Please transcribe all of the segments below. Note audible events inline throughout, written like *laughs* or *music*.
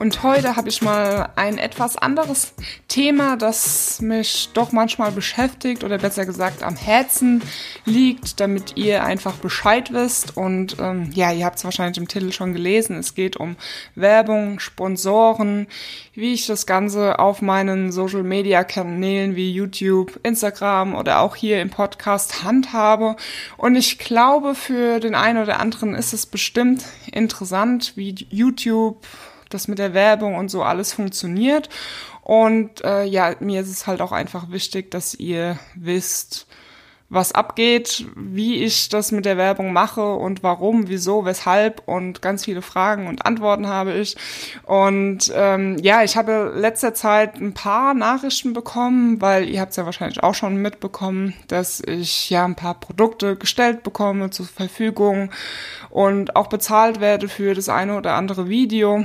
und heute habe ich mal ein etwas anderes Thema, das mich doch manchmal beschäftigt oder besser gesagt am Herzen liegt, damit ihr einfach Bescheid wisst. Und ähm, ja, ihr habt es wahrscheinlich im Titel schon gelesen. Es geht um Werbung, Sponsoren, wie ich das Ganze auf meinen Social-Media-Kanälen wie YouTube, Instagram oder auch hier im Podcast handhabe. Und ich glaube, für den einen oder anderen ist es bestimmt interessant, wie YouTube das mit der Werbung und so alles funktioniert. Und äh, ja, mir ist es halt auch einfach wichtig, dass ihr wisst, was abgeht, wie ich das mit der Werbung mache und warum, wieso, weshalb und ganz viele Fragen und Antworten habe ich. Und ähm, ja, ich habe letzter Zeit ein paar Nachrichten bekommen, weil ihr habt es ja wahrscheinlich auch schon mitbekommen, dass ich ja ein paar Produkte gestellt bekomme zur Verfügung und auch bezahlt werde für das eine oder andere Video.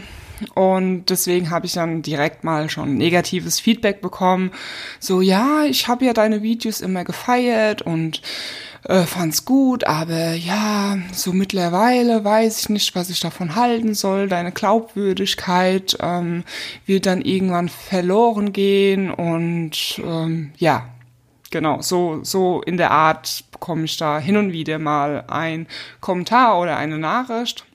Und deswegen habe ich dann direkt mal schon negatives Feedback bekommen. So, ja, ich habe ja deine Videos immer gefeiert und äh, fand's gut, aber ja, so mittlerweile weiß ich nicht, was ich davon halten soll. Deine Glaubwürdigkeit ähm, wird dann irgendwann verloren gehen und ähm, ja, genau, so, so in der Art bekomme ich da hin und wieder mal ein Kommentar oder eine Nachricht.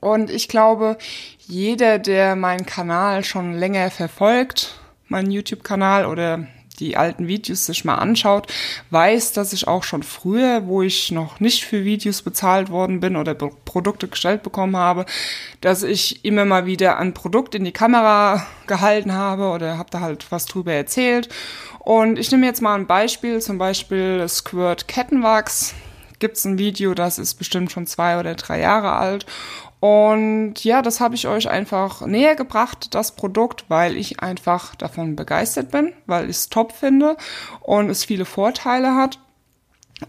Und ich glaube, jeder, der meinen Kanal schon länger verfolgt, meinen YouTube-Kanal oder die alten Videos sich mal anschaut, weiß, dass ich auch schon früher, wo ich noch nicht für Videos bezahlt worden bin oder Produkte gestellt bekommen habe, dass ich immer mal wieder ein Produkt in die Kamera gehalten habe oder habe da halt was drüber erzählt. Und ich nehme jetzt mal ein Beispiel, zum Beispiel Squirt Kettenwachs. Gibt's ein Video, das ist bestimmt schon zwei oder drei Jahre alt und ja, das habe ich euch einfach näher gebracht, das Produkt, weil ich einfach davon begeistert bin, weil ich es top finde und es viele Vorteile hat.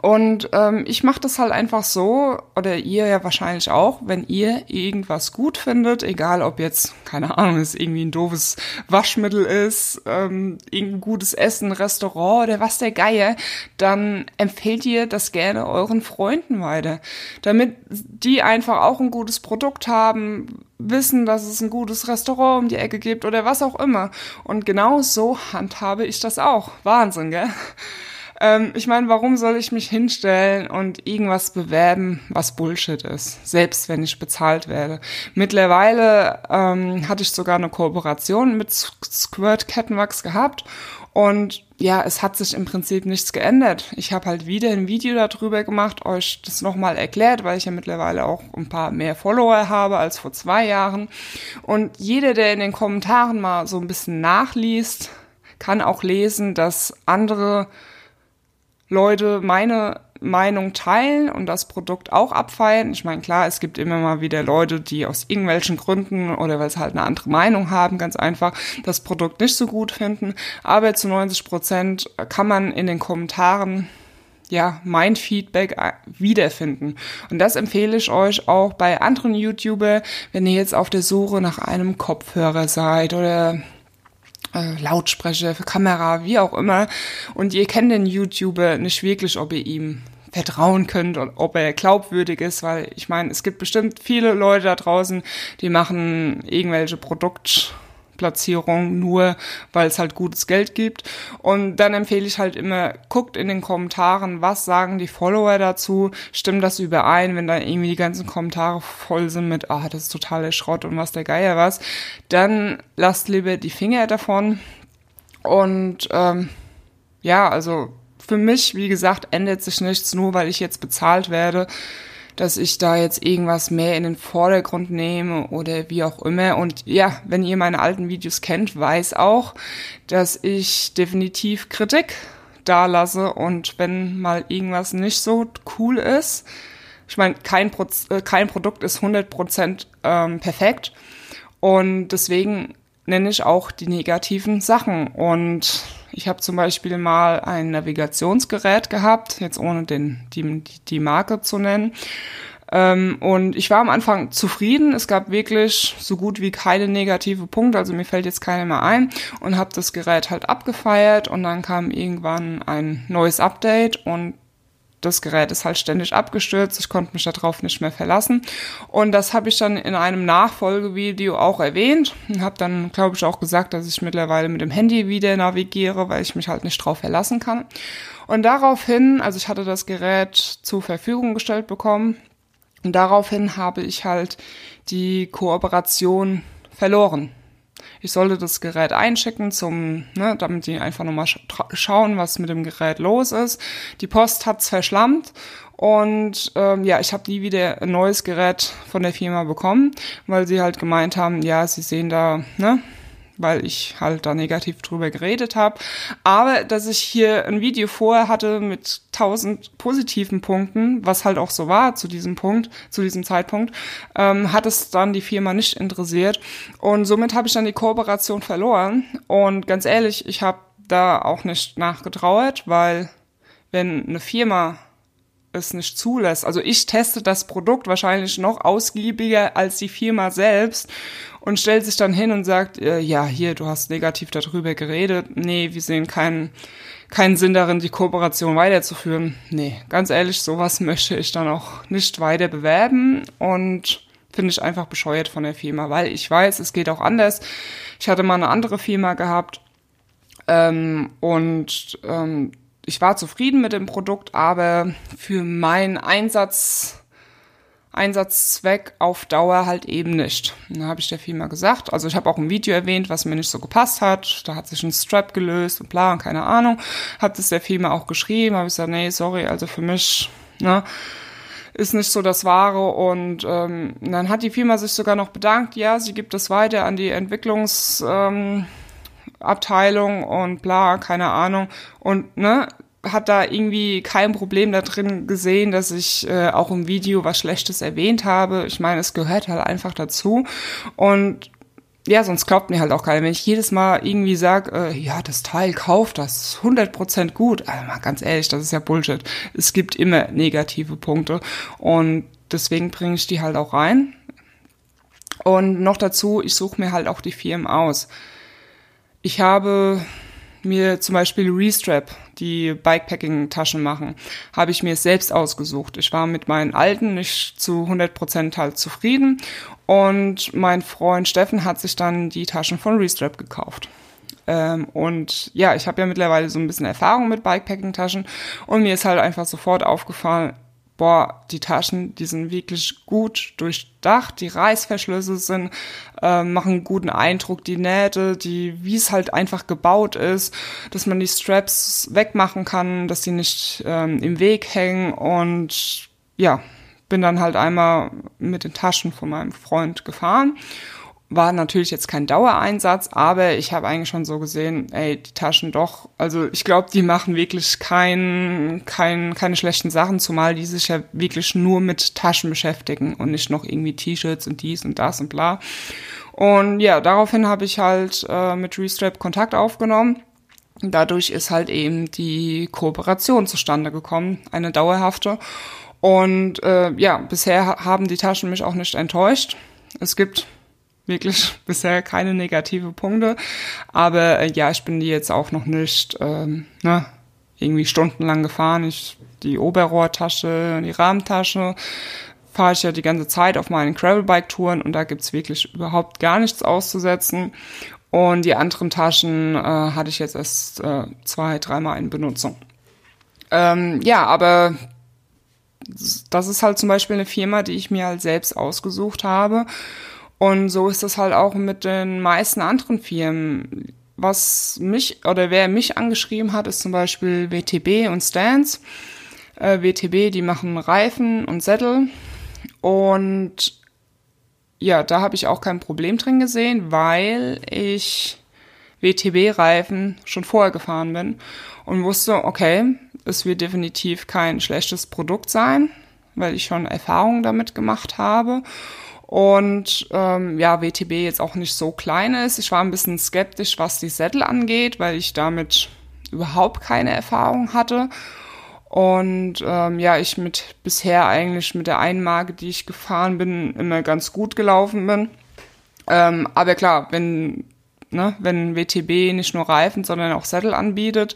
Und ähm, ich mache das halt einfach so, oder ihr ja wahrscheinlich auch, wenn ihr irgendwas gut findet, egal ob jetzt, keine Ahnung, es irgendwie ein doofes Waschmittel ist, ähm, irgendein gutes Essen, Restaurant oder was der Geier, dann empfehlt ihr das gerne euren Freunden weiter, damit die einfach auch ein gutes Produkt haben, wissen, dass es ein gutes Restaurant um die Ecke gibt oder was auch immer. Und genau so handhabe ich das auch. Wahnsinn, gell? Ähm, ich meine, warum soll ich mich hinstellen und irgendwas bewerben, was Bullshit ist, selbst wenn ich bezahlt werde? Mittlerweile ähm, hatte ich sogar eine Kooperation mit Squirt Kettenwachs gehabt und ja, es hat sich im Prinzip nichts geändert. Ich habe halt wieder ein Video darüber gemacht, euch das nochmal erklärt, weil ich ja mittlerweile auch ein paar mehr Follower habe als vor zwei Jahren. Und jeder, der in den Kommentaren mal so ein bisschen nachliest, kann auch lesen, dass andere Leute meine Meinung teilen und das Produkt auch abfeiern. Ich meine, klar, es gibt immer mal wieder Leute, die aus irgendwelchen Gründen oder weil sie halt eine andere Meinung haben, ganz einfach das Produkt nicht so gut finden. Aber zu 90 Prozent kann man in den Kommentaren ja, mein Feedback äh, wiederfinden. Und das empfehle ich euch auch bei anderen YouTuber, wenn ihr jetzt auf der Suche nach einem Kopfhörer seid oder äh, Lautsprecher, für Kamera, wie auch immer. Und ihr kennt den YouTuber nicht wirklich, ob ihr ihm vertrauen könnt und ob er glaubwürdig ist, weil ich meine, es gibt bestimmt viele Leute da draußen, die machen irgendwelche Produkt Platzierung, nur weil es halt gutes Geld gibt. Und dann empfehle ich halt immer, guckt in den Kommentaren, was sagen die Follower dazu, stimmt das überein, wenn da irgendwie die ganzen Kommentare voll sind mit, ah, das ist totaler Schrott und was der Geier was, dann lasst lieber die Finger davon. Und ähm, ja, also für mich, wie gesagt, ändert sich nichts, nur weil ich jetzt bezahlt werde dass ich da jetzt irgendwas mehr in den Vordergrund nehme oder wie auch immer. Und ja, wenn ihr meine alten Videos kennt, weiß auch, dass ich definitiv Kritik da lasse. Und wenn mal irgendwas nicht so cool ist, ich meine, kein, Pro äh, kein Produkt ist 100% ähm, perfekt. Und deswegen nenne ich auch die negativen Sachen. Und ich habe zum Beispiel mal ein Navigationsgerät gehabt, jetzt ohne den, die, die Marke zu nennen. Ähm, und ich war am Anfang zufrieden. Es gab wirklich so gut wie keine negative Punkte, also mir fällt jetzt keiner mehr ein und habe das Gerät halt abgefeiert und dann kam irgendwann ein neues Update und das Gerät ist halt ständig abgestürzt, ich konnte mich darauf nicht mehr verlassen. Und das habe ich dann in einem Nachfolgevideo auch erwähnt und habe dann, glaube ich, auch gesagt, dass ich mittlerweile mit dem Handy wieder navigiere, weil ich mich halt nicht drauf verlassen kann. Und daraufhin, also ich hatte das Gerät zur Verfügung gestellt bekommen und daraufhin habe ich halt die Kooperation verloren ich sollte das Gerät einschicken, zum, ne, damit die einfach nochmal schauen, was mit dem Gerät los ist. Die Post hat's verschlammt und ähm, ja, ich habe nie wieder ein neues Gerät von der Firma bekommen, weil sie halt gemeint haben, ja, sie sehen da, ne, weil ich halt da negativ drüber geredet habe. Aber dass ich hier ein Video vorher hatte mit tausend positiven Punkten, was halt auch so war zu diesem Punkt, zu diesem Zeitpunkt, ähm, hat es dann die Firma nicht interessiert. Und somit habe ich dann die Kooperation verloren. Und ganz ehrlich, ich habe da auch nicht nachgetrauert, weil wenn eine Firma es nicht zulässt. Also ich teste das Produkt wahrscheinlich noch ausgiebiger als die Firma selbst und stellt sich dann hin und sagt, äh, ja, hier, du hast negativ darüber geredet. Nee, wir sehen keinen, keinen Sinn darin, die Kooperation weiterzuführen. Nee, ganz ehrlich, sowas *laughs* möchte ich dann auch nicht weiter bewerben und finde ich einfach bescheuert von der Firma, weil ich weiß, es geht auch anders. Ich hatte mal eine andere Firma gehabt ähm, und ähm, ich war zufrieden mit dem Produkt, aber für meinen Einsatz, Einsatzzweck auf Dauer halt eben nicht. Da habe ich der Firma gesagt. Also ich habe auch ein Video erwähnt, was mir nicht so gepasst hat. Da hat sich ein Strap gelöst und bla und keine Ahnung. Hat es der Firma auch geschrieben. Habe ich gesagt, nee, sorry, also für mich, ne, ist nicht so das Wahre. Und ähm, dann hat die Firma sich sogar noch bedankt, ja, sie gibt es weiter an die Entwicklungs... Ähm, und bla, keine Ahnung. Und ne, hat da irgendwie kein Problem da drin gesehen, dass ich äh, auch im Video was Schlechtes erwähnt habe. Ich meine, es gehört halt einfach dazu. Und ja, sonst glaubt mir halt auch keiner. Wenn ich jedes Mal irgendwie sage, äh, ja, das Teil kauft, das ist 100% gut. Also mal ganz ehrlich, das ist ja Bullshit. Es gibt immer negative Punkte. Und deswegen bringe ich die halt auch rein. Und noch dazu, ich suche mir halt auch die Firmen aus. Ich habe mir zum Beispiel Restrap, die Bikepacking-Taschen machen, habe ich mir selbst ausgesucht. Ich war mit meinen alten nicht zu 100% halt zufrieden und mein Freund Steffen hat sich dann die Taschen von Restrap gekauft. Ähm, und ja, ich habe ja mittlerweile so ein bisschen Erfahrung mit Bikepacking-Taschen und mir ist halt einfach sofort aufgefallen, boah, die Taschen, die sind wirklich gut durchdacht, die Reißverschlüsse sind, äh, machen einen guten Eindruck, die Nähte, die, wie es halt einfach gebaut ist, dass man die Straps wegmachen kann, dass sie nicht ähm, im Weg hängen und ja, bin dann halt einmal mit den Taschen von meinem Freund gefahren war natürlich jetzt kein Dauereinsatz, aber ich habe eigentlich schon so gesehen, ey, die Taschen doch, also ich glaube, die machen wirklich kein, kein, keine schlechten Sachen, zumal die sich ja wirklich nur mit Taschen beschäftigen und nicht noch irgendwie T-Shirts und dies und das und bla. Und ja, daraufhin habe ich halt äh, mit Restrap Kontakt aufgenommen. Dadurch ist halt eben die Kooperation zustande gekommen, eine dauerhafte. Und äh, ja, bisher haben die Taschen mich auch nicht enttäuscht. Es gibt wirklich *laughs* bisher keine negative Punkte. Aber äh, ja, ich bin die jetzt auch noch nicht ähm, ne, irgendwie stundenlang gefahren. Ich die Oberrohrtasche, die Rahmentasche fahre ich ja die ganze Zeit auf meinen Gravelbike-Touren und da gibt's wirklich überhaupt gar nichts auszusetzen. Und die anderen Taschen äh, hatte ich jetzt erst äh, zwei, dreimal in Benutzung. Ähm, ja, aber das ist halt zum Beispiel eine Firma, die ich mir halt selbst ausgesucht habe und so ist es halt auch mit den meisten anderen Firmen. Was mich oder wer mich angeschrieben hat, ist zum Beispiel WTB und Stance. Äh, WTB, die machen Reifen und Sättel. Und ja, da habe ich auch kein Problem drin gesehen, weil ich WTB-Reifen schon vorher gefahren bin und wusste, okay, es wird definitiv kein schlechtes Produkt sein, weil ich schon Erfahrungen damit gemacht habe und ähm, ja, WTB jetzt auch nicht so klein ist. Ich war ein bisschen skeptisch, was die Sättel angeht, weil ich damit überhaupt keine Erfahrung hatte. Und ähm, ja, ich mit bisher eigentlich mit der einen Marke, die ich gefahren bin, immer ganz gut gelaufen bin. Ähm, aber klar, wenn, ne, wenn WTB nicht nur Reifen, sondern auch Sattel anbietet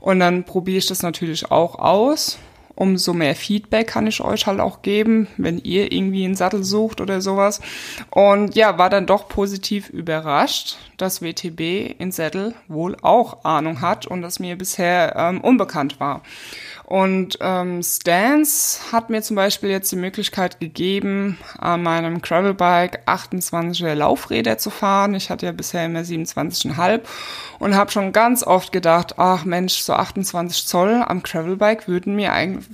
und dann probiere ich das natürlich auch aus umso mehr Feedback kann ich euch halt auch geben, wenn ihr irgendwie einen Sattel sucht oder sowas. Und ja, war dann doch positiv überrascht, dass WTB in Sattel wohl auch Ahnung hat und das mir bisher ähm, unbekannt war. Und ähm, Stance hat mir zum Beispiel jetzt die Möglichkeit gegeben, an meinem Gravelbike 28er Laufräder zu fahren. Ich hatte ja bisher immer 27,5 und habe schon ganz oft gedacht, ach Mensch, so 28 Zoll am Gravelbike würden mir eigentlich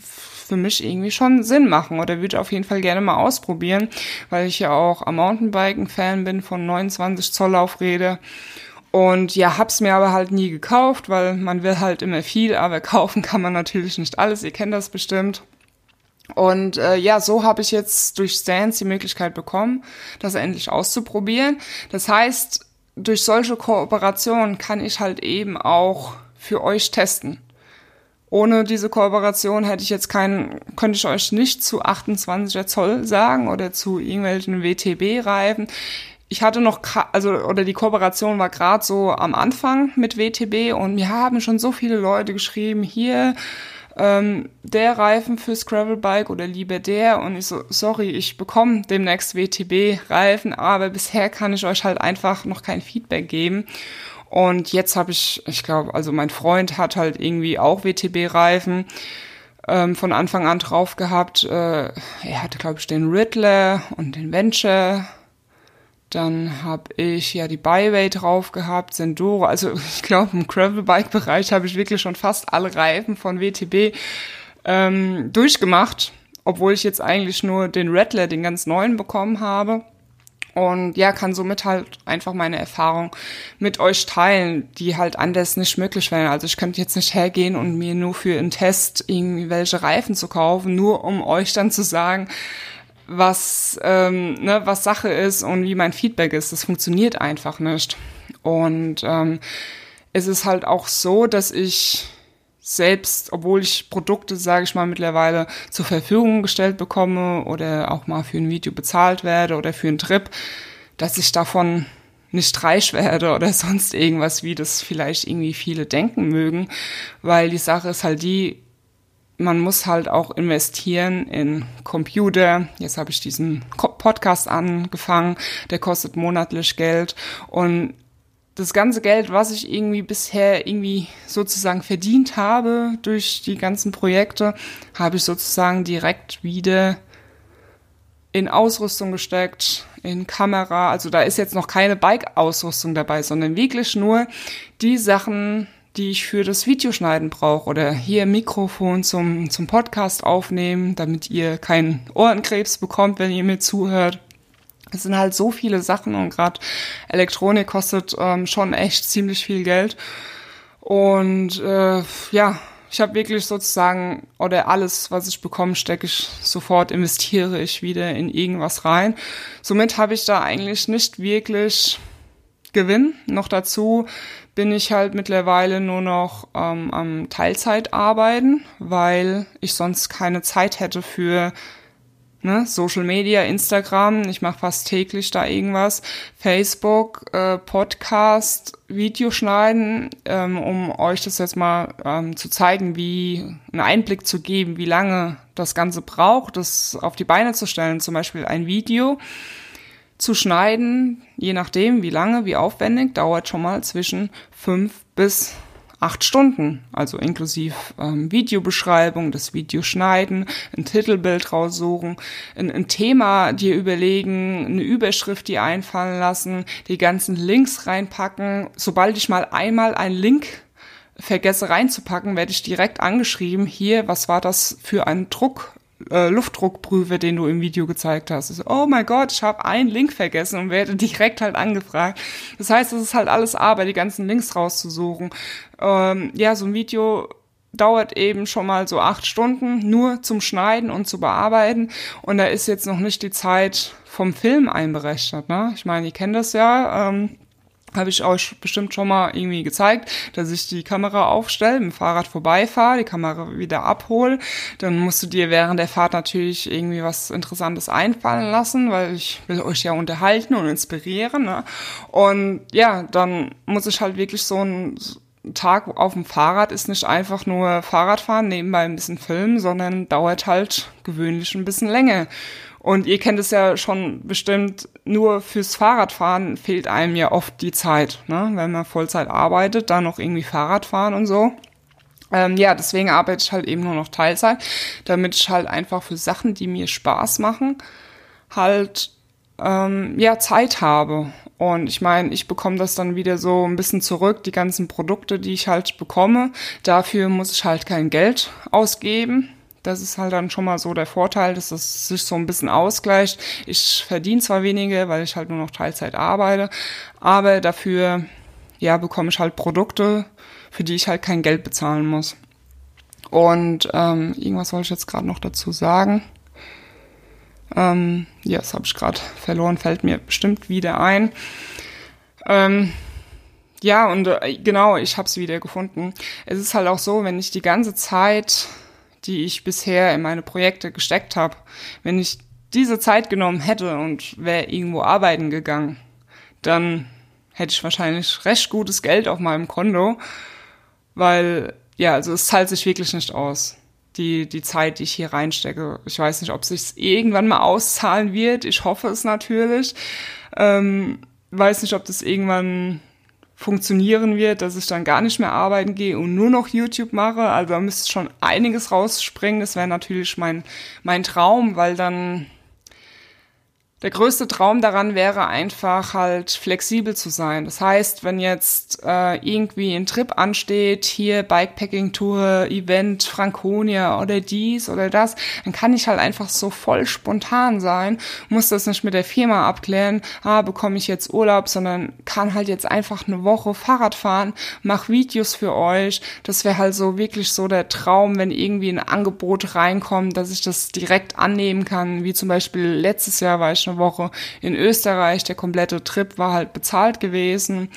für mich irgendwie schon Sinn machen oder würde auf jeden Fall gerne mal ausprobieren, weil ich ja auch am Mountainbiken Fan bin von 29 Zoll Laufräder und ja, hab's mir aber halt nie gekauft, weil man will halt immer viel, aber *laughs* kaufen kann man natürlich nicht alles. Ihr kennt das bestimmt. Und äh, ja, so habe ich jetzt durch Stance die Möglichkeit bekommen, das endlich auszuprobieren. Das heißt, durch solche Kooperationen kann ich halt eben auch für euch testen. Ohne diese Kooperation hätte ich jetzt keinen, könnte ich euch nicht zu 28er Zoll sagen oder zu irgendwelchen WTB-Reifen ich hatte noch, also, oder die Kooperation war gerade so am Anfang mit WTB und mir haben schon so viele Leute geschrieben, hier, ähm, der Reifen fürs Gravelbike oder lieber der und ich so, sorry, ich bekomme demnächst WTB-Reifen, aber bisher kann ich euch halt einfach noch kein Feedback geben. Und jetzt habe ich, ich glaube, also mein Freund hat halt irgendwie auch WTB-Reifen ähm, von Anfang an drauf gehabt. Äh, er hatte, glaube ich, den Riddler und den Venture dann habe ich ja die Byway drauf gehabt, Senduro. Also *laughs* ich glaube, im Gravelbike-Bereich habe ich wirklich schon fast alle Reifen von WTB ähm, durchgemacht, obwohl ich jetzt eigentlich nur den Rattler, den ganz neuen, bekommen habe. Und ja, kann somit halt einfach meine Erfahrung mit euch teilen, die halt anders nicht möglich wären. Also ich könnte jetzt nicht hergehen und mir nur für einen Test irgendwie welche Reifen zu kaufen, nur um euch dann zu sagen, was, ähm, ne, was Sache ist und wie mein Feedback ist. Das funktioniert einfach nicht. Und ähm, es ist halt auch so, dass ich selbst, obwohl ich Produkte, sage ich mal, mittlerweile zur Verfügung gestellt bekomme oder auch mal für ein Video bezahlt werde oder für einen Trip, dass ich davon nicht reich werde oder *laughs* sonst irgendwas, wie das vielleicht irgendwie viele denken mögen, weil die Sache ist halt die, man muss halt auch investieren in Computer. Jetzt habe ich diesen Podcast angefangen, der kostet monatlich Geld und das ganze Geld, was ich irgendwie bisher irgendwie sozusagen verdient habe durch die ganzen Projekte, habe ich sozusagen direkt wieder in Ausrüstung gesteckt, in Kamera. Also da ist jetzt noch keine Bike-Ausrüstung dabei, sondern wirklich nur die Sachen, die ich für das Videoschneiden brauche oder hier Mikrofon zum, zum Podcast aufnehmen, damit ihr keinen Ohrenkrebs bekommt, wenn ihr mir zuhört. Es sind halt so viele Sachen und gerade Elektronik kostet ähm, schon echt ziemlich viel Geld. Und äh, ja, ich habe wirklich sozusagen, oder alles, was ich bekomme, stecke ich sofort, investiere ich wieder in irgendwas rein. Somit habe ich da eigentlich nicht wirklich Gewinn. Noch dazu bin ich halt mittlerweile nur noch ähm, am Teilzeit arbeiten, weil ich sonst keine Zeit hätte für ne, Social Media, Instagram. Ich mache fast täglich da irgendwas, Facebook, äh, Podcast, Videoschneiden, ähm, um euch das jetzt mal ähm, zu zeigen, wie einen Einblick zu geben, wie lange das Ganze braucht, das auf die Beine zu stellen. Zum Beispiel ein Video zu schneiden, je nachdem wie lange, wie aufwendig, dauert schon mal zwischen fünf bis acht Stunden, also inklusive ähm, Videobeschreibung, das Video schneiden, ein Titelbild raussuchen, ein, ein Thema dir überlegen, eine Überschrift dir einfallen lassen, die ganzen Links reinpacken. Sobald ich mal einmal einen Link vergesse reinzupacken, werde ich direkt angeschrieben, hier, was war das für ein Druck, äh, Luftdruckprüfer, den du im Video gezeigt hast. So, oh mein Gott, ich habe einen Link vergessen und werde *laughs* direkt halt angefragt. Das heißt, es ist halt alles Arbeit, die ganzen Links rauszusuchen. Ähm, ja, so ein Video dauert eben schon mal so acht Stunden nur zum Schneiden und zu bearbeiten. Und da ist jetzt noch nicht die Zeit vom Film einberechnet. Ne? Ich meine, ihr kennt das ja. Ähm, habe ich euch bestimmt schon mal irgendwie gezeigt, dass ich die Kamera aufstelle, mit dem Fahrrad vorbeifahre, die Kamera wieder abhole. Dann musst du dir während der Fahrt natürlich irgendwie was Interessantes einfallen lassen, weil ich will euch ja unterhalten und inspirieren. Ne? Und ja, dann muss ich halt wirklich so ein Tag auf dem Fahrrad ist nicht einfach nur Fahrradfahren, nebenbei ein bisschen filmen, sondern dauert halt gewöhnlich ein bisschen länger. Und ihr kennt es ja schon bestimmt, nur fürs Fahrradfahren fehlt einem ja oft die Zeit. Ne? Wenn man Vollzeit arbeitet, dann noch irgendwie Fahrrad fahren und so. Ähm, ja, deswegen arbeite ich halt eben nur noch Teilzeit, damit ich halt einfach für Sachen, die mir Spaß machen, halt ähm, ja Zeit habe. Und ich meine, ich bekomme das dann wieder so ein bisschen zurück, die ganzen Produkte, die ich halt bekomme. Dafür muss ich halt kein Geld ausgeben. Das ist halt dann schon mal so der Vorteil, dass es sich so ein bisschen ausgleicht. Ich verdiene zwar weniger, weil ich halt nur noch Teilzeit arbeite, aber dafür, ja, bekomme ich halt Produkte, für die ich halt kein Geld bezahlen muss. Und ähm, irgendwas soll ich jetzt gerade noch dazu sagen. Ähm, ja, das habe ich gerade verloren, fällt mir bestimmt wieder ein. Ähm, ja, und äh, genau, ich habe es wieder gefunden. Es ist halt auch so, wenn ich die ganze Zeit die ich bisher in meine Projekte gesteckt habe, wenn ich diese Zeit genommen hätte und wäre irgendwo arbeiten gegangen, dann hätte ich wahrscheinlich recht gutes Geld auf meinem Konto, weil ja, also es zahlt sich wirklich nicht aus. Die, die Zeit, die ich hier reinstecke. Ich weiß nicht, ob es sich irgendwann mal auszahlen wird. Ich hoffe es natürlich. Ähm, weiß nicht, ob das irgendwann funktionieren wird, dass ich dann gar nicht mehr arbeiten gehe und nur noch YouTube mache. Also da müsste schon einiges rausspringen. Das wäre natürlich mein, mein Traum, weil dann der größte Traum daran wäre einfach halt flexibel zu sein. Das heißt, wenn jetzt äh, irgendwie ein Trip ansteht, hier Bikepacking-Tour, Event, Franconia oder dies oder das, dann kann ich halt einfach so voll spontan sein, muss das nicht mit der Firma abklären, ah, bekomme ich jetzt Urlaub, sondern kann halt jetzt einfach eine Woche Fahrrad fahren, mach Videos für euch. Das wäre halt so wirklich so der Traum, wenn irgendwie ein Angebot reinkommt, dass ich das direkt annehmen kann, wie zum Beispiel letztes Jahr war ich eine Woche in Österreich. Der komplette Trip war halt bezahlt gewesen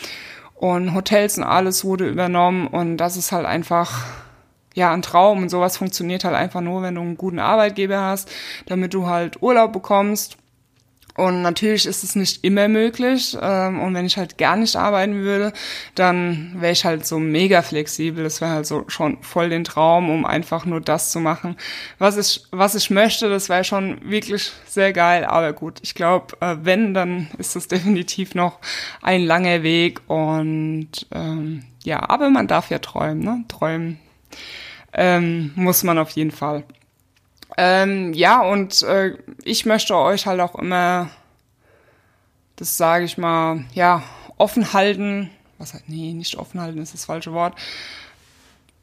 und Hotels und alles wurde übernommen und das ist halt einfach ja, ein Traum und sowas funktioniert halt einfach nur, wenn du einen guten Arbeitgeber hast, damit du halt Urlaub bekommst und natürlich ist es nicht immer möglich. Ähm, und wenn ich halt gar nicht arbeiten würde, dann wäre ich halt so mega flexibel. Das wäre halt so schon voll den Traum, um einfach nur das zu machen, was ich, was ich möchte. Das wäre schon wirklich sehr geil. Aber gut, ich glaube, äh, wenn, dann ist das *laughs* definitiv noch ein langer Weg. Und ähm, ja, aber man darf ja träumen, ne? Träumen ähm, muss man auf jeden Fall. Ähm, ja, und äh, ich möchte euch halt auch immer, das sage ich mal, ja, offen halten. Was halt, nee, nicht offen halten ist das falsche Wort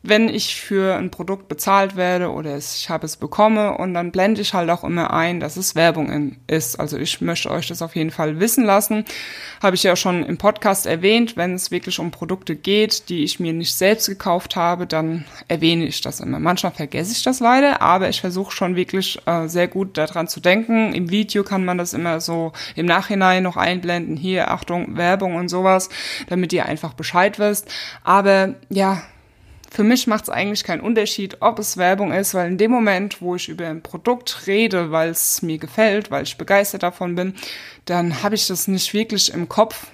wenn ich für ein Produkt bezahlt werde oder ich habe es bekomme und dann blende ich halt auch immer ein, dass es Werbung ist. Also ich möchte euch das auf jeden Fall wissen lassen. Habe ich ja schon im Podcast erwähnt, wenn es wirklich um Produkte geht, die ich mir nicht selbst gekauft habe, dann erwähne ich das immer. Manchmal vergesse ich das leider, aber ich versuche schon wirklich äh, sehr gut daran zu denken. Im Video kann man das immer so im Nachhinein noch einblenden. Hier, Achtung, Werbung und sowas, damit ihr einfach Bescheid wisst. Aber ja, für mich macht es eigentlich keinen Unterschied, ob es Werbung ist, weil in dem Moment, wo ich über ein Produkt rede, weil es mir gefällt, weil ich begeistert davon bin, dann habe ich das nicht wirklich im Kopf,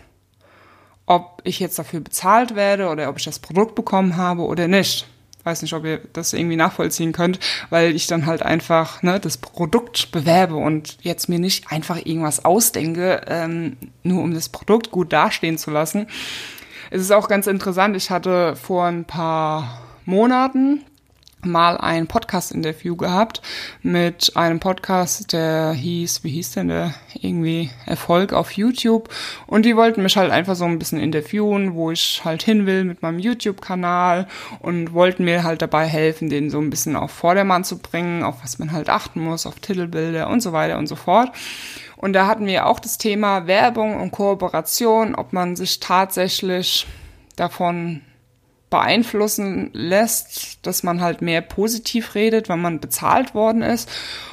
ob ich jetzt dafür bezahlt werde oder ob ich das Produkt bekommen habe oder nicht. Weiß nicht, ob ihr das irgendwie nachvollziehen könnt, weil ich dann halt einfach ne, das Produkt bewerbe und jetzt mir nicht einfach irgendwas ausdenke, ähm, nur um das Produkt gut dastehen zu lassen, es ist auch ganz interessant, ich hatte vor ein paar Monaten mal ein Podcast-Interview gehabt mit einem Podcast, der hieß, wie hieß denn der? Irgendwie Erfolg auf YouTube. Und die wollten mich halt einfach so ein bisschen interviewen, wo ich halt hin will mit meinem YouTube-Kanal und wollten mir halt dabei helfen, den so ein bisschen auf Vordermann zu bringen, auf was man halt achten muss, auf Titelbilder und so weiter und so fort. Und da hatten wir auch das Thema Werbung und Kooperation, ob man sich tatsächlich davon beeinflussen lässt, dass man halt mehr positiv redet, wenn man bezahlt worden ist.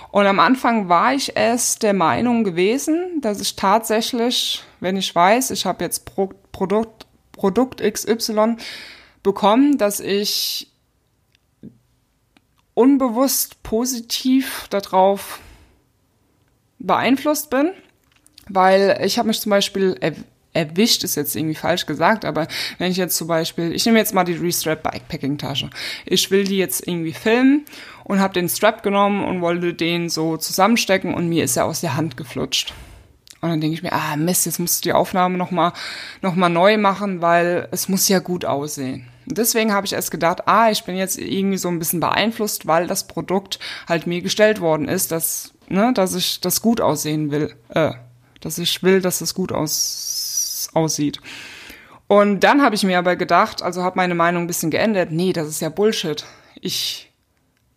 Und am Anfang war ich es der Meinung gewesen, dass ich tatsächlich, wenn ich weiß, ich habe jetzt Pro Produkt, Produkt XY bekommen, dass ich unbewusst positiv darauf beeinflusst bin, weil ich habe mich zum Beispiel er erwischt, ist jetzt irgendwie falsch gesagt, aber wenn ich jetzt zum Beispiel, ich nehme jetzt mal die Restrap Bikepacking Tasche, ich will die jetzt irgendwie filmen und habe den Strap genommen und wollte den so zusammenstecken und mir ist er aus der Hand geflutscht. Und dann denke ich mir, ah Mist, jetzt musst du die Aufnahme nochmal noch mal neu machen, weil es muss ja gut aussehen. Deswegen habe ich erst gedacht, ah, ich bin jetzt irgendwie so ein bisschen beeinflusst, weil das Produkt halt mir gestellt worden ist, dass, ne, dass ich das gut aussehen will. Äh, dass ich will, dass es gut aus, aussieht. Und dann habe ich mir aber gedacht, also habe meine Meinung ein bisschen geändert, nee, das ist ja Bullshit. Ich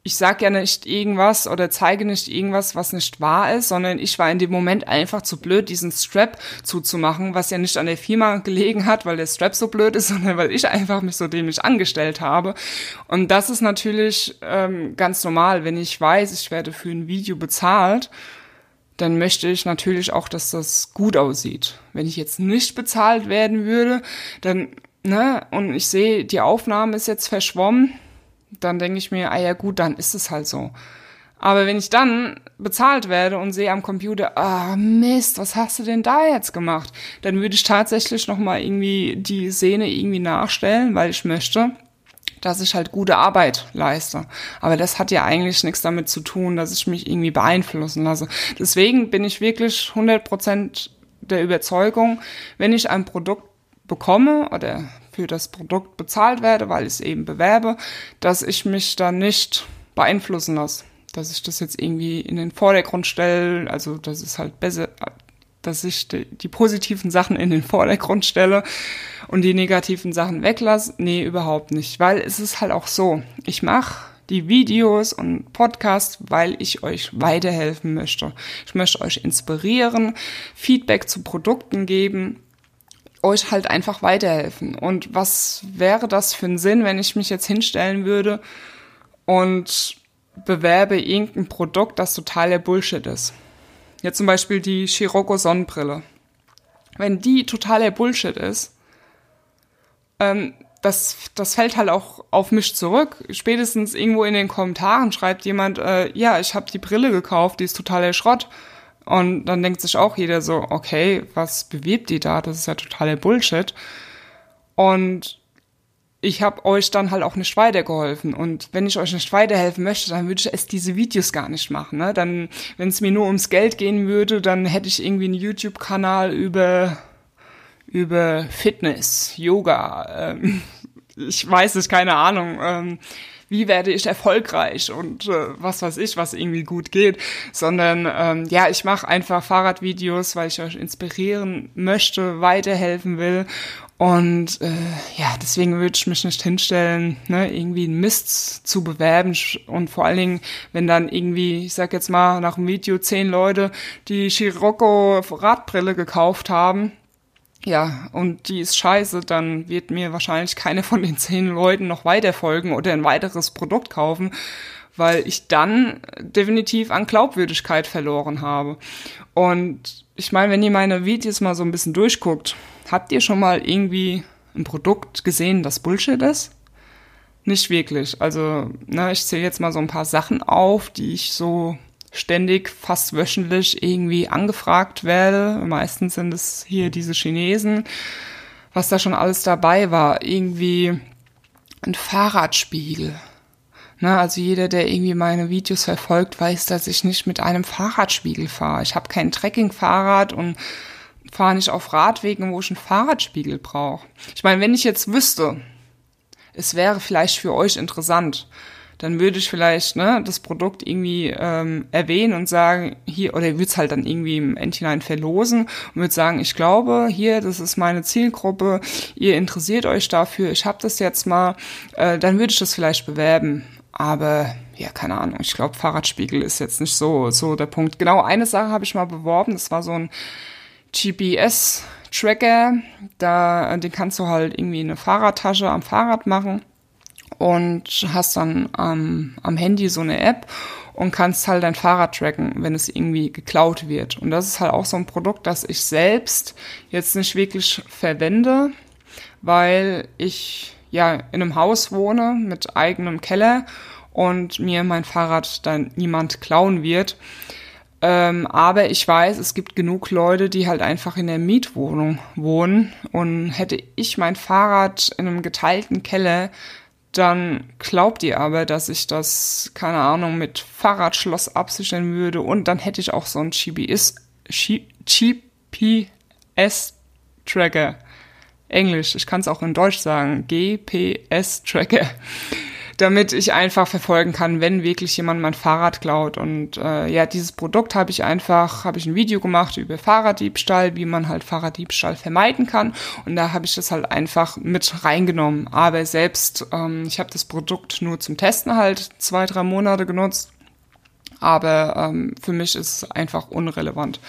ich sag ja nicht irgendwas oder zeige nicht irgendwas, was nicht wahr ist, sondern ich war in dem Moment einfach zu blöd, diesen Strap zuzumachen, was ja nicht an der Firma gelegen hat, weil der Strap so blöd ist, *laughs* sondern weil ich einfach mich so dämlich angestellt habe. Und das ist natürlich ähm, ganz normal, wenn ich weiß, ich werde für ein Video bezahlt, dann möchte ich natürlich auch, dass das gut aussieht. Wenn ich jetzt nicht bezahlt werden würde, dann, ne, und ich sehe, die Aufnahme ist jetzt verschwommen, dann denke ich mir, ah ja gut, dann ist es halt so. Aber wenn ich dann bezahlt werde und sehe am Computer, ah Mist, was hast du denn da jetzt gemacht? Dann würde ich tatsächlich nochmal irgendwie die Szene irgendwie nachstellen, weil ich möchte, dass ich halt gute Arbeit leiste. Aber das hat ja eigentlich nichts damit zu tun, dass ich mich irgendwie beeinflussen lasse. Deswegen bin ich wirklich 100% der Überzeugung, wenn ich ein Produkt bekomme oder für das Produkt bezahlt werde, weil ich es eben bewerbe, dass ich mich da nicht beeinflussen lasse. Dass ich das jetzt irgendwie in den Vordergrund stelle, also das ist halt besser, dass ich die, die, positiven Sachen in den Vordergrund stelle und die negativen Sachen weglasse. Nee, überhaupt nicht. Weil es ist halt auch so, ich mache die Videos und Podcasts, weil ich euch weiterhelfen möchte. Ich möchte euch inspirieren, Feedback zu Produkten geben euch halt einfach weiterhelfen. Und was wäre das für ein Sinn, wenn ich mich jetzt hinstellen würde und bewerbe irgendein Produkt, das totaler Bullshit ist? Jetzt zum Beispiel die Scirocco Sonnenbrille. Wenn die totaler Bullshit ist, ähm, das, das fällt halt auch auf mich zurück. Spätestens irgendwo in den Kommentaren schreibt jemand, äh, ja, ich habe die Brille gekauft, die ist totaler Schrott. Und dann denkt sich auch jeder so, okay, was bewirbt die da? Das ist ja totaler Bullshit. Und ich habe euch dann halt auch nicht weitergeholfen. Und wenn ich euch nicht weiterhelfen möchte, dann würde ich es diese Videos gar nicht machen. Ne? Dann, wenn es mir nur ums Geld gehen würde, dann hätte ich irgendwie einen YouTube-Kanal über über Fitness, Yoga. Ähm, *laughs* ich weiß es, keine Ahnung. Ähm, wie werde ich erfolgreich und äh, was weiß ich, was irgendwie gut geht, sondern ähm, ja, ich mache einfach Fahrradvideos, weil ich euch inspirieren möchte, weiterhelfen will und äh, ja, deswegen würde ich mich nicht hinstellen, ne, irgendwie einen Mist zu bewerben. Und vor allen Dingen, wenn dann irgendwie, ich sag jetzt mal, nach dem Video zehn Leute die Scirocco Radbrille gekauft haben, ja, und die ist scheiße, dann wird mir wahrscheinlich keine von den zehn Leuten noch weiter folgen oder ein weiteres Produkt kaufen, weil ich dann definitiv an Glaubwürdigkeit verloren habe. Und ich meine, wenn ihr meine Videos mal so ein bisschen durchguckt, habt ihr schon mal irgendwie ein Produkt gesehen, das Bullshit ist? Nicht wirklich. Also, na, ich zähle jetzt mal so ein paar Sachen auf, die ich so ständig, fast wöchentlich irgendwie angefragt werde. Meistens sind es hier diese Chinesen, was da schon alles dabei war. Irgendwie ein Fahrradspiegel. Ne, also jeder, der irgendwie meine Videos verfolgt, weiß, dass ich nicht mit einem Fahrradspiegel fahre. Ich habe kein Trekkingfahrrad und fahre nicht auf Radwegen, wo ich einen Fahrradspiegel brauche. Ich meine, wenn ich jetzt wüsste, es wäre vielleicht für euch interessant, dann würde ich vielleicht ne, das Produkt irgendwie ähm, erwähnen und sagen, hier, oder würde es halt dann irgendwie im Endhinein verlosen und würde sagen, ich glaube, hier, das ist meine Zielgruppe, ihr interessiert euch dafür, ich habe das jetzt mal, äh, dann würde ich das vielleicht bewerben. Aber ja, keine Ahnung, ich glaube, Fahrradspiegel ist jetzt nicht so, so der Punkt. Genau, eine Sache habe ich mal beworben, das war so ein GPS Tracker, da, den kannst du halt irgendwie eine Fahrradtasche am Fahrrad machen und hast dann ähm, am Handy so eine App und kannst halt dein Fahrrad tracken, wenn es irgendwie geklaut wird. Und das ist halt auch so ein Produkt, das ich selbst jetzt nicht wirklich verwende, weil ich ja in einem Haus wohne mit eigenem Keller und mir mein Fahrrad dann niemand klauen wird. Ähm, aber ich weiß, es gibt genug Leute, die halt einfach in der Mietwohnung wohnen. Und hätte ich mein Fahrrad in einem geteilten Keller, dann glaubt ihr aber, dass ich das, keine Ahnung, mit Fahrradschloss absichern würde. Und dann hätte ich auch so einen GPS-Tracker. Englisch, ich kann es auch in Deutsch sagen, GPS-Tracker damit ich einfach verfolgen kann, wenn wirklich jemand mein Fahrrad klaut. Und äh, ja, dieses Produkt habe ich einfach, habe ich ein Video gemacht über Fahrraddiebstahl, wie man halt Fahrraddiebstahl vermeiden kann. Und da habe ich das halt einfach mit reingenommen. Aber selbst, ähm, ich habe das Produkt nur zum Testen halt zwei, drei Monate genutzt. Aber ähm, für mich ist es einfach unrelevant.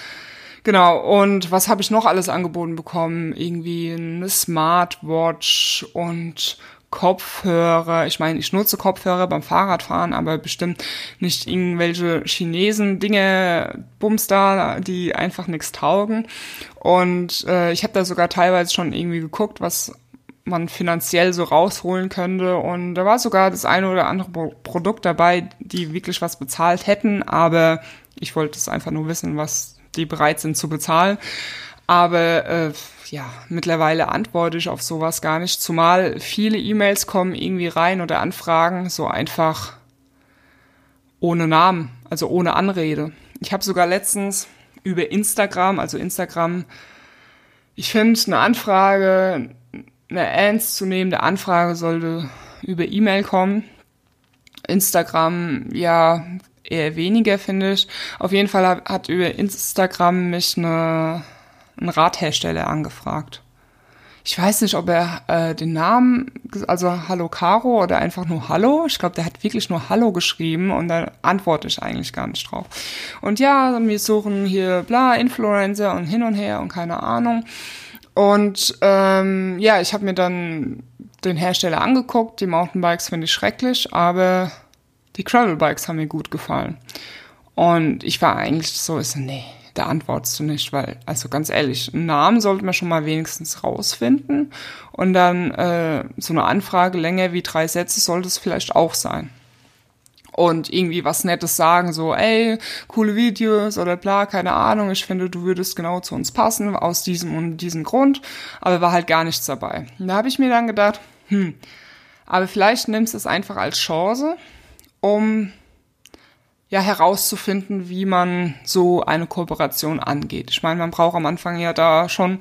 Genau, und was habe ich noch alles angeboten bekommen? Irgendwie eine Smartwatch und Kopfhörer. Ich meine, ich nutze Kopfhörer beim Fahrradfahren, aber bestimmt nicht irgendwelche Chinesen Dinge, Bums da, die einfach nichts taugen. Und äh, ich habe da sogar teilweise schon irgendwie geguckt, was man finanziell so rausholen könnte. Und da war sogar das eine oder andere Produkt dabei, die wirklich was bezahlt hätten, aber ich wollte es einfach nur wissen, was die bereit sind zu bezahlen. Aber äh, ja, mittlerweile antworte ich auf sowas gar nicht, zumal viele E-Mails kommen irgendwie rein oder Anfragen so einfach ohne Namen, also ohne Anrede. Ich habe sogar letztens über Instagram, also Instagram, ich finde eine Anfrage, eine ernstzunehmende Anfrage sollte über E-Mail kommen. Instagram, ja, eher weniger, finde ich. Auf jeden Fall hat, über Instagram mich eine ein Radhersteller angefragt. Ich weiß nicht, ob er äh, den Namen, also Hallo Caro oder einfach nur Hallo. Ich glaube, der hat wirklich nur Hallo geschrieben und da antworte ich eigentlich gar nicht drauf. Und ja, wir suchen hier bla Influencer und hin und her und keine Ahnung. Und ähm, ja, ich habe mir dann den Hersteller angeguckt. Die Mountainbikes finde ich schrecklich, aber die Gravelbikes haben mir gut gefallen. Und ich war eigentlich so, ist nee, da antwortest du nicht, weil, also ganz ehrlich, einen Namen sollte man schon mal wenigstens rausfinden und dann äh, so eine Anfrage länger wie drei Sätze sollte es vielleicht auch sein. Und irgendwie was Nettes sagen, so, ey, coole Videos oder bla, keine Ahnung, ich finde, du würdest genau zu uns passen, aus diesem und diesem Grund, aber war halt gar nichts dabei. Und da habe ich mir dann gedacht, hm, aber vielleicht nimmst du es einfach als Chance, um ja herauszufinden, wie man so eine Kooperation angeht. Ich meine, man braucht am Anfang ja da schon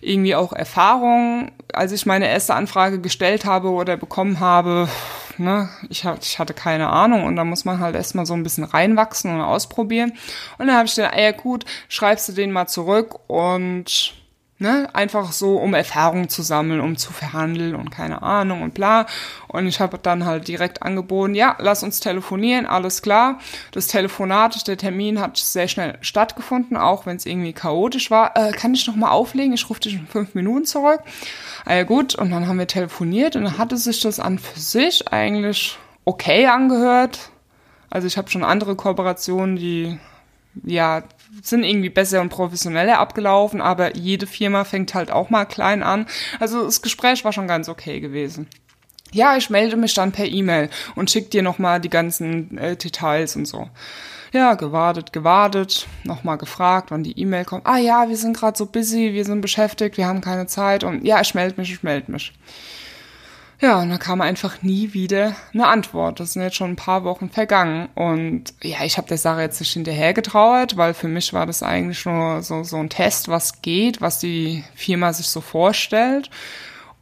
irgendwie auch Erfahrung. Als ich meine erste Anfrage gestellt habe oder bekommen habe, ne, ich, ich hatte keine Ahnung und da muss man halt erstmal so ein bisschen reinwachsen und ausprobieren. Und dann habe ich gedacht, ey, gut, schreibst du den mal zurück und Ne? Einfach so, um Erfahrung zu sammeln, um zu verhandeln und keine Ahnung und bla. Und ich habe dann halt direkt angeboten, ja, lass uns telefonieren, alles klar. Das Telefonat, der Termin hat sehr schnell stattgefunden, auch wenn es irgendwie chaotisch war. Äh, kann ich noch mal auflegen? Ich rufe dich in fünf Minuten zurück. Ah, ja gut, und dann haben wir telefoniert und dann hatte sich das an für sich eigentlich okay angehört. Also ich habe schon andere Kooperationen, die ja, sind irgendwie besser und professioneller abgelaufen, aber jede Firma fängt halt auch mal klein an. Also das Gespräch war schon ganz okay gewesen. Ja, ich melde mich dann per E-Mail und schick dir nochmal die ganzen äh, Details und so. Ja, gewartet, gewartet, nochmal gefragt, wann die E-Mail kommt. Ah ja, wir sind gerade so busy, wir sind beschäftigt, wir haben keine Zeit und ja, ich melde mich, ich melde mich. Ja, und da kam einfach nie wieder eine Antwort. Das sind jetzt schon ein paar Wochen vergangen. Und ja, ich habe der Sache jetzt nicht hinterher getrauert, weil für mich war das eigentlich nur so, so ein Test, was geht, was die Firma sich so vorstellt.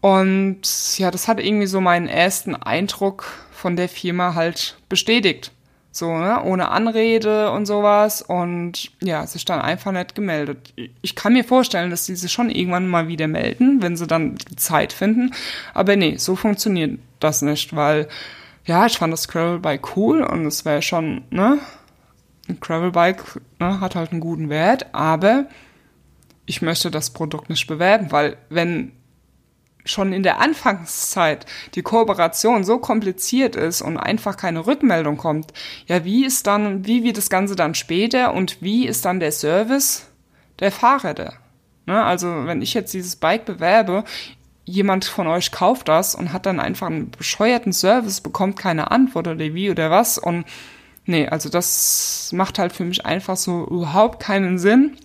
Und ja, das hat irgendwie so meinen ersten Eindruck von der Firma halt bestätigt. So, ne? ohne Anrede und sowas. Und ja, sich dann einfach nicht gemeldet. Ich kann mir vorstellen, dass sie sich schon irgendwann mal wieder melden, wenn sie dann die Zeit finden. Aber nee, so funktioniert das nicht, weil ja, ich fand das Gravelbike cool und es wäre schon, ne? Ein Gravelbike ne, hat halt einen guten Wert, aber ich möchte das Produkt nicht bewerben, weil wenn schon in der Anfangszeit die Kooperation so kompliziert ist und einfach keine Rückmeldung kommt, ja, wie ist dann, wie wird das Ganze dann später und wie ist dann der Service der Fahrräder? Ne? Also, wenn ich jetzt dieses Bike bewerbe, jemand von euch kauft das und hat dann einfach einen bescheuerten Service, bekommt keine Antwort oder wie oder was und nee, also das macht halt für mich einfach so überhaupt keinen Sinn.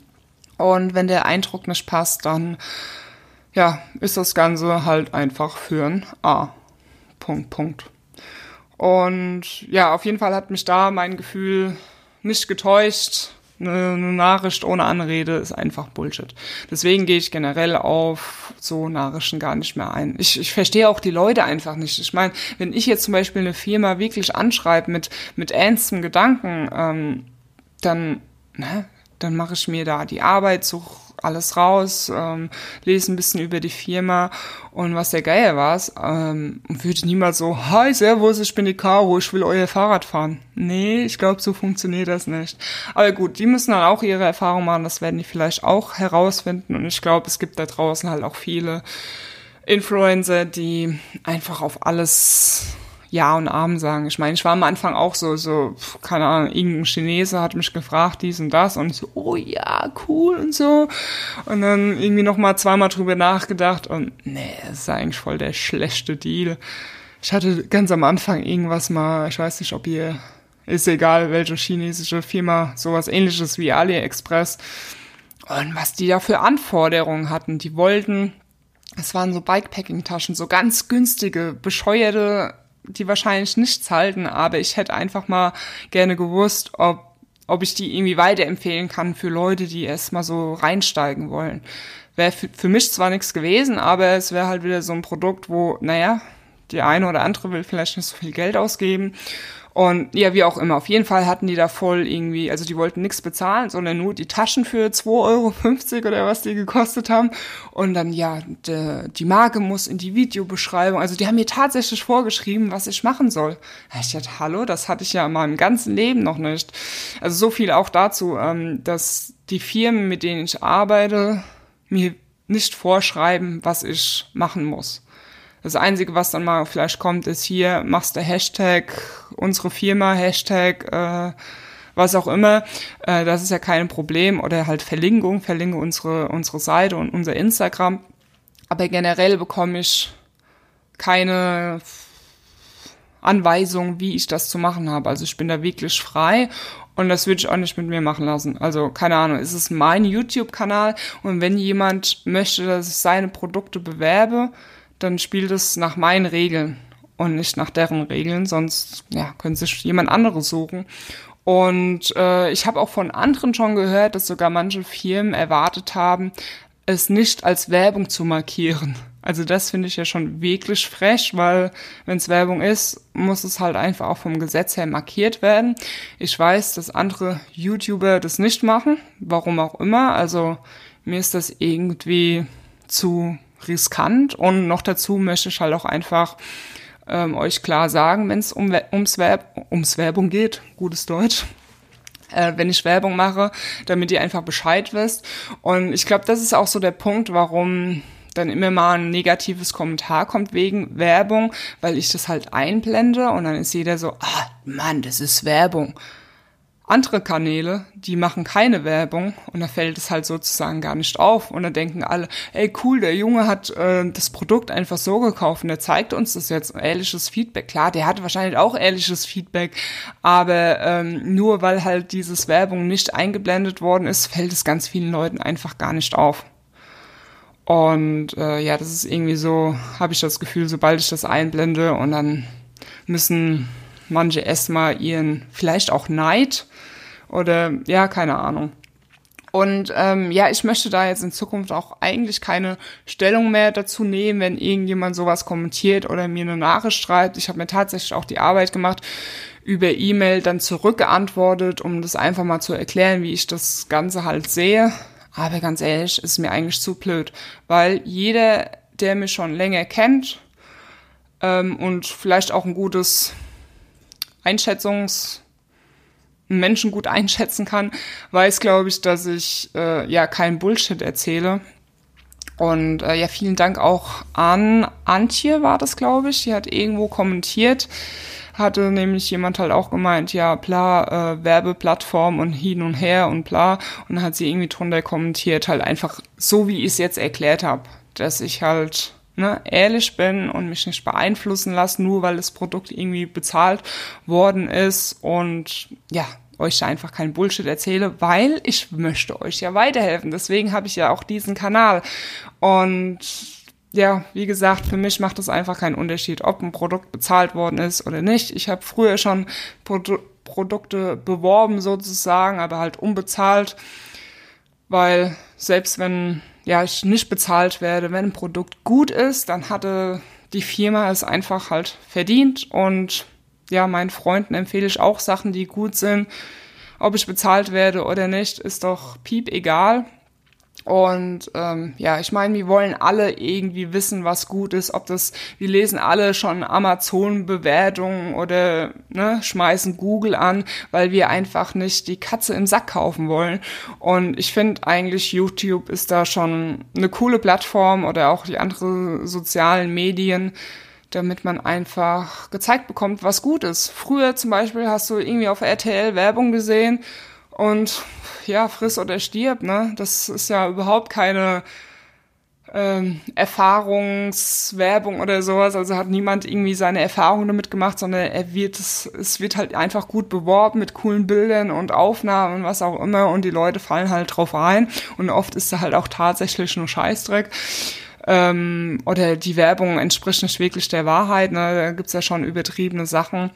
Und wenn der Eindruck nicht passt, dann ja, ist das Ganze halt einfach für ein A. Punkt, Punkt. Und ja, auf jeden Fall hat mich da mein Gefühl nicht getäuscht. Eine, Nachricht ohne Anrede ist einfach Bullshit. Deswegen gehe ich generell auf so Nachrichten gar nicht mehr ein. Ich, ich verstehe auch die Leute einfach nicht. Ich meine, wenn ich jetzt zum Beispiel eine Firma wirklich anschreibe mit, mit ernstem Gedanken, ähm, dann, ne, dann mache ich mir da die Arbeit, suche alles raus, ähm, lese ein bisschen über die Firma und was der Geier war, ähm, würde niemals so, hi, servus, ich bin die Caro, ich will euer Fahrrad fahren. Nee, ich glaube, so funktioniert das nicht. Aber gut, die müssen dann auch ihre Erfahrung machen, das werden die vielleicht auch herausfinden und ich glaube, es gibt da draußen halt auch viele Influencer, die einfach auf alles ja und Amen sagen. Ich meine, ich war am Anfang auch so, so, keine Ahnung, irgendein Chinese hat mich gefragt, dies und das und so, oh ja, cool und so. Und dann irgendwie nochmal zweimal drüber nachgedacht und nee, das ist eigentlich voll der schlechte Deal. Ich hatte ganz am Anfang irgendwas mal, ich weiß nicht, ob ihr, ist egal, welche chinesische Firma, sowas ähnliches wie AliExpress. Und was die da für Anforderungen hatten, die wollten, es waren so Bikepacking-Taschen, so ganz günstige, bescheuerte die wahrscheinlich nichts halten, aber ich hätte einfach mal gerne gewusst, ob, ob ich die irgendwie weiterempfehlen kann für Leute, die erst mal so reinsteigen wollen. Wäre für, für mich zwar nichts gewesen, aber es wäre halt wieder so ein Produkt, wo, naja, die eine oder andere will vielleicht nicht so viel Geld ausgeben und ja, wie auch immer. Auf jeden Fall hatten die da voll irgendwie, also die wollten nichts bezahlen, sondern nur die Taschen für 2,50 Euro oder was die gekostet haben. Und dann, ja, de, die Marke muss in die Videobeschreibung. Also die haben mir tatsächlich vorgeschrieben, was ich machen soll. Ich dachte, hallo, das hatte ich ja in meinem ganzen Leben noch nicht. Also so viel auch dazu, ähm, dass die Firmen, mit denen ich arbeite, mir nicht vorschreiben, was ich machen muss. Das Einzige, was dann mal vielleicht kommt, ist hier, machst du Hashtag unsere Firma, Hashtag äh, was auch immer. Äh, das ist ja kein Problem. Oder halt Verlinkung, verlinke unsere, unsere Seite und unser Instagram. Aber generell bekomme ich keine Anweisung, wie ich das zu machen habe. Also ich bin da wirklich frei und das würde ich auch nicht mit mir machen lassen. Also keine Ahnung, es ist mein YouTube-Kanal und wenn jemand möchte, dass ich seine Produkte bewerbe, dann spielt es nach meinen Regeln und nicht nach deren Regeln, sonst ja, können sich jemand anderes suchen. Und äh, ich habe auch von anderen schon gehört, dass sogar manche Firmen erwartet haben, es nicht als Werbung zu markieren. Also das finde ich ja schon wirklich frech, weil wenn es Werbung ist, muss es halt einfach auch vom Gesetz her markiert werden. Ich weiß, dass andere YouTuber das nicht machen, warum auch immer. Also mir ist das irgendwie zu riskant und noch dazu möchte ich halt auch einfach ähm, euch klar sagen, wenn es um, ums, Werb ums Werbung geht, gutes Deutsch, äh, wenn ich Werbung mache, damit ihr einfach Bescheid wisst. Und ich glaube, das ist auch so der Punkt, warum dann immer mal ein negatives Kommentar kommt wegen Werbung, weil ich das halt einblende und dann ist jeder so, ah, Mann, das ist Werbung andere Kanäle, die machen keine Werbung und da fällt es halt sozusagen gar nicht auf und da denken alle, ey cool, der Junge hat äh, das Produkt einfach so gekauft und der zeigt uns das jetzt ehrliches Feedback. Klar, der hatte wahrscheinlich auch ehrliches Feedback, aber ähm, nur weil halt dieses Werbung nicht eingeblendet worden ist, fällt es ganz vielen Leuten einfach gar nicht auf. Und äh, ja, das ist irgendwie so, habe ich das Gefühl, sobald ich das einblende und dann müssen manche erstmal ihren vielleicht auch Neid oder ja, keine Ahnung. Und ähm, ja, ich möchte da jetzt in Zukunft auch eigentlich keine Stellung mehr dazu nehmen, wenn irgendjemand sowas kommentiert oder mir eine Nachricht schreibt. Ich habe mir tatsächlich auch die Arbeit gemacht, über E-Mail dann zurückgeantwortet, um das einfach mal zu erklären, wie ich das Ganze halt sehe. Aber ganz ehrlich, ist mir eigentlich zu blöd, weil jeder, der mich schon länger kennt ähm, und vielleicht auch ein gutes Einschätzungs Menschen gut einschätzen kann, weiß, glaube ich, dass ich äh, ja keinen Bullshit erzähle. Und äh, ja, vielen Dank auch an Antje, war das, glaube ich. Die hat irgendwo kommentiert, hatte nämlich jemand halt auch gemeint, ja, bla, äh, Werbeplattform und hin und her und bla. Und dann hat sie irgendwie drunter kommentiert, halt einfach so, wie ich es jetzt erklärt habe, dass ich halt ne, ehrlich bin und mich nicht beeinflussen lasse, nur weil das Produkt irgendwie bezahlt worden ist und ja, euch da einfach keinen Bullshit erzähle, weil ich möchte euch ja weiterhelfen. Deswegen habe ich ja auch diesen Kanal. Und ja, wie gesagt, für mich macht es einfach keinen Unterschied, ob ein Produkt bezahlt worden ist oder nicht. Ich habe früher schon Produ Produkte beworben sozusagen, aber halt unbezahlt, weil selbst wenn ja ich nicht bezahlt werde, wenn ein Produkt gut ist, dann hatte die Firma es einfach halt verdient und ja, meinen Freunden empfehle ich auch Sachen, die gut sind. Ob ich bezahlt werde oder nicht, ist doch piep egal. Und ähm, ja, ich meine, wir wollen alle irgendwie wissen, was gut ist. Ob das, wir lesen alle schon Amazon-Bewertungen oder ne, schmeißen Google an, weil wir einfach nicht die Katze im Sack kaufen wollen. Und ich finde eigentlich, YouTube ist da schon eine coole Plattform oder auch die anderen sozialen Medien damit man einfach gezeigt bekommt, was gut ist. Früher zum Beispiel hast du irgendwie auf RTL Werbung gesehen und ja, friss oder stirb, ne? Das ist ja überhaupt keine ähm, Erfahrungswerbung oder sowas. Also hat niemand irgendwie seine Erfahrungen damit gemacht, sondern er wird es, es wird halt einfach gut beworben mit coolen Bildern und Aufnahmen und was auch immer und die Leute fallen halt drauf ein und oft ist da halt auch tatsächlich nur Scheißdreck ähm, oder die Werbung entspricht nicht wirklich der Wahrheit. Ne? Da gibt's ja schon übertriebene Sachen.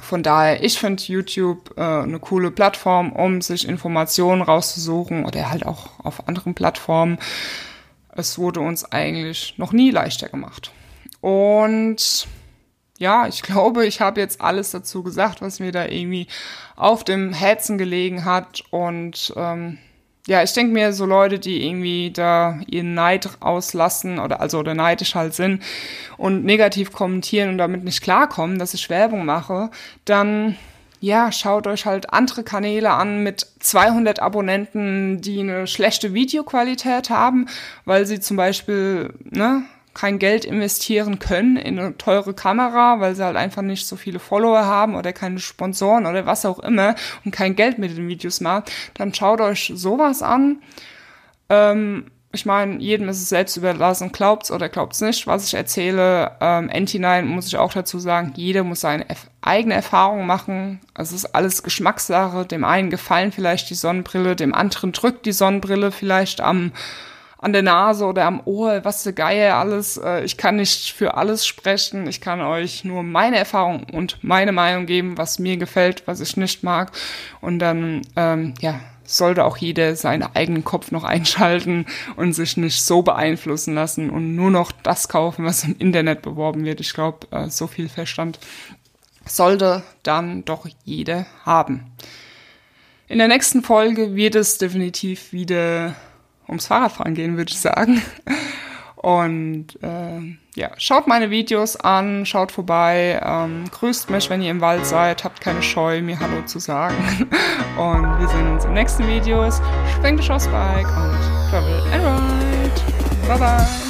Von daher, ich finde YouTube äh, eine coole Plattform, um sich Informationen rauszusuchen oder halt auch auf anderen Plattformen. Es wurde uns eigentlich noch nie leichter gemacht. Und ja, ich glaube, ich habe jetzt alles dazu gesagt, was mir da irgendwie auf dem Herzen gelegen hat. Und ähm, ja, ich denke mir, so Leute, die irgendwie da ihren Neid auslassen oder also oder neidisch halt sind und negativ kommentieren und damit nicht klarkommen, dass ich Werbung mache, dann ja, schaut euch halt andere Kanäle an mit 200 Abonnenten, die eine schlechte Videoqualität haben, weil sie zum Beispiel ne, kein Geld investieren können in eine teure Kamera, weil sie halt einfach nicht so viele Follower haben oder keine Sponsoren oder was auch immer und kein Geld mit den Videos machen, dann schaut euch sowas an. Ähm, ich meine, jedem ist es selbst überlassen, glaubt's oder glaubt's nicht, was ich erzähle. Ähm, NT9 muss ich auch dazu sagen, jeder muss seine eigene Erfahrung machen. Also es ist alles Geschmackssache. Dem einen gefallen vielleicht die Sonnenbrille, dem anderen drückt die Sonnenbrille vielleicht am an der Nase oder am Ohr, was für Geier alles. Äh, ich kann nicht für alles sprechen. Ich kann euch nur meine Erfahrung und meine Meinung geben, was mir gefällt, was ich nicht mag. Und dann, ähm, ja, sollte auch jeder seinen eigenen Kopf noch einschalten und sich nicht so beeinflussen lassen und nur noch das kaufen, was im Internet beworben wird. Ich glaube, äh, so viel Verstand sollte dann doch jeder haben. In der nächsten Folge wird es definitiv wieder ums Fahrradfahren gehen, würde ich sagen. Und äh, ja, schaut meine Videos an, schaut vorbei, ähm, grüßt mich, wenn ihr im Wald seid, habt keine Scheu, mir Hallo zu sagen. *laughs* Und wir sehen uns im nächsten Videos. Schwenkt Bike und Travel and Ride. Bye bye.